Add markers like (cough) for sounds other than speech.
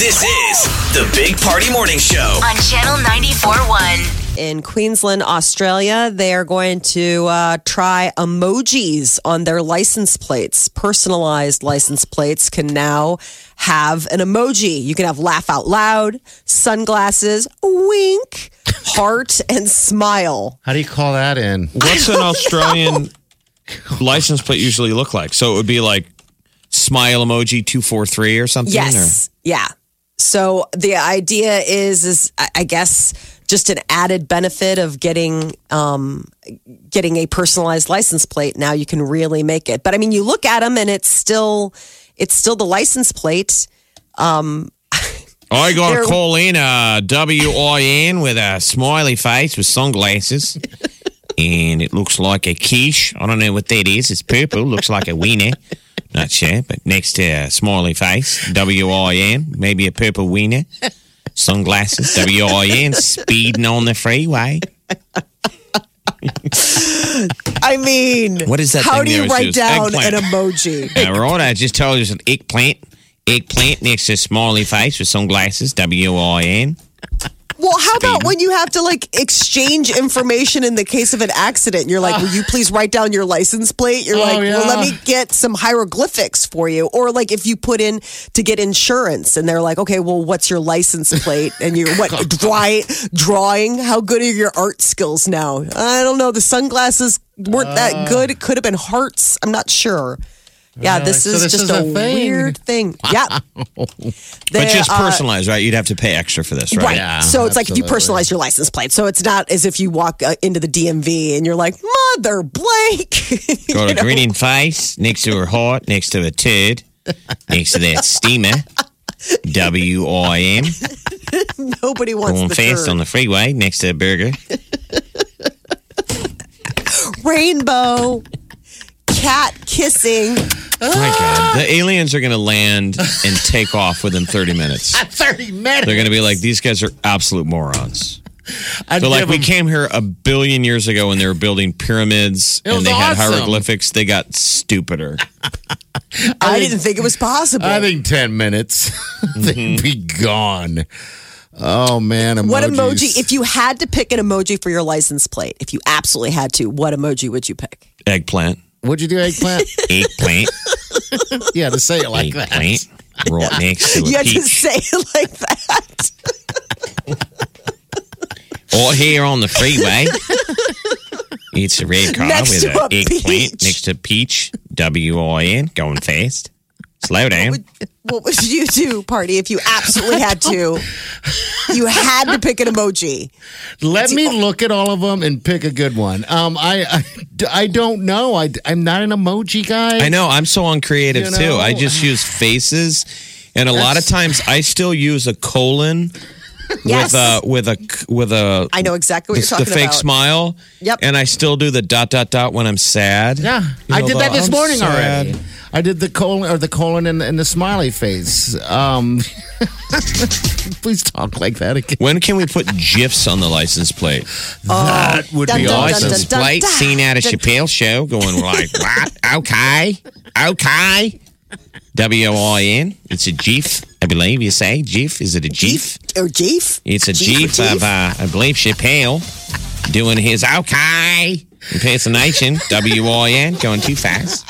This is the Big Party Morning Show. on Channel 94.1. in Queensland, Australia, they are going to uh, try emojis on their license plates. Personalized license plates can now have an emoji. You can have laugh out loud, sunglasses, wink, heart, and smile. How do you call that in? (laughs) What's an Australian license plate usually look like? So it would be like smile emoji two four three or something. Yes. Yeah. So the idea is, is I guess just an added benefit of getting um, getting a personalized license plate. Now you can really make it. But I mean, you look at them and it's still it's still the license plate. Or (laughs) I got to call in a W I N with a smiley face with sunglasses. (laughs) and it looks like a quiche. I don't know what that is. It's purple. Looks like a wiener. Not sure, but next to a smiley face, W I N, maybe a purple wiener. (laughs) Sunglasses, W I N, speeding on the freeway. I mean, What is that How do you write down Eggplant. an emoji? (laughs) Yeah, right. I just told you it's an eggplant. Eggplant next to a smiley face with sunglasses, W I N. Well, how about when you have to like exchange information in the case of an accident? You're like, will you please write down your license plate? You're Oh, like, well, let me get some hieroglyphics for you. Or like if you put in to get insurance and they're like, okay, well, what's your license plate? And you're what (laughs) dry, drawing? How good are your art skills now? I don't know. The sunglasses weren't that uh. good. It could have been hearts. I'm not sure. Yeah, this so is this just is a, a thing. weird thing. (laughs) Yeah. But just uh, personalized, right? You'd have to pay extra for this, right? Right. Yeah, so it's like if you personalize your license plate. So it's not as if you walk uh, into the DMV and you're like, Mother Blake. (laughs) Got a know? grinning face next to her heart, next to a turd, next to that steamer. W I M. Nobody wants Going the fast turd. on the freeway next to a burger. rainbow. Cat kissing. My God. Ah! The aliens are going to land and take off within 30 minutes. (laughs) 30 minutes. They're going to be like, these guys are absolute morons. I'd So, like, give we came here a billion years ago when they were building pyramids It was and they had awesome. hieroglyphics. They got stupider. (laughs) I didn't think it was possible. I think 10 minutes. (laughs) They'd mm-hmm. be gone. Oh, man. Emojis. what emoji? If you had to pick an emoji for your license plate, if you absolutely had to, what emoji would you pick? Eggplant. Would you do eggplant? (laughs) Eggplant. yeah, to say it like that. eggplant. Right next to a You had to peach. say it like that. Or here on the freeway. it's a red car Next with to an eggplant peach. next to peach. W I N. Going fast. Slow down. What would you do, party, if you absolutely had to? You had to pick an emoji. Let me look at all of them and pick a good one. Um, I, I, I don't know. I, I'm not an emoji guy. I know. I'm so uncreative You too. I just use faces, and a lot of times I still use a colon Yes. with a with a with a I know exactly what the, you're talking about. the fake about. smile. Yep. And I still do the dot dot dot when I'm sad. Yeah, You I know, did the, that this "I'm morning sad." already. I did the colon or the colon and, and the smiley face. Um, (laughs) please talk like that again. When can we put gifs on the license plate? that would dun, be dun, dun, awesome. license plate seen at a Chappelle show, going like, (laughs) what? Okay, okay. W I N. It's a GIF, I believe you say. GIF. Is it a GIF? Or GIF? It's a Jeef GIF of, uh, I believe, Chappelle doing his okay impersonation. W I N. Going too fast.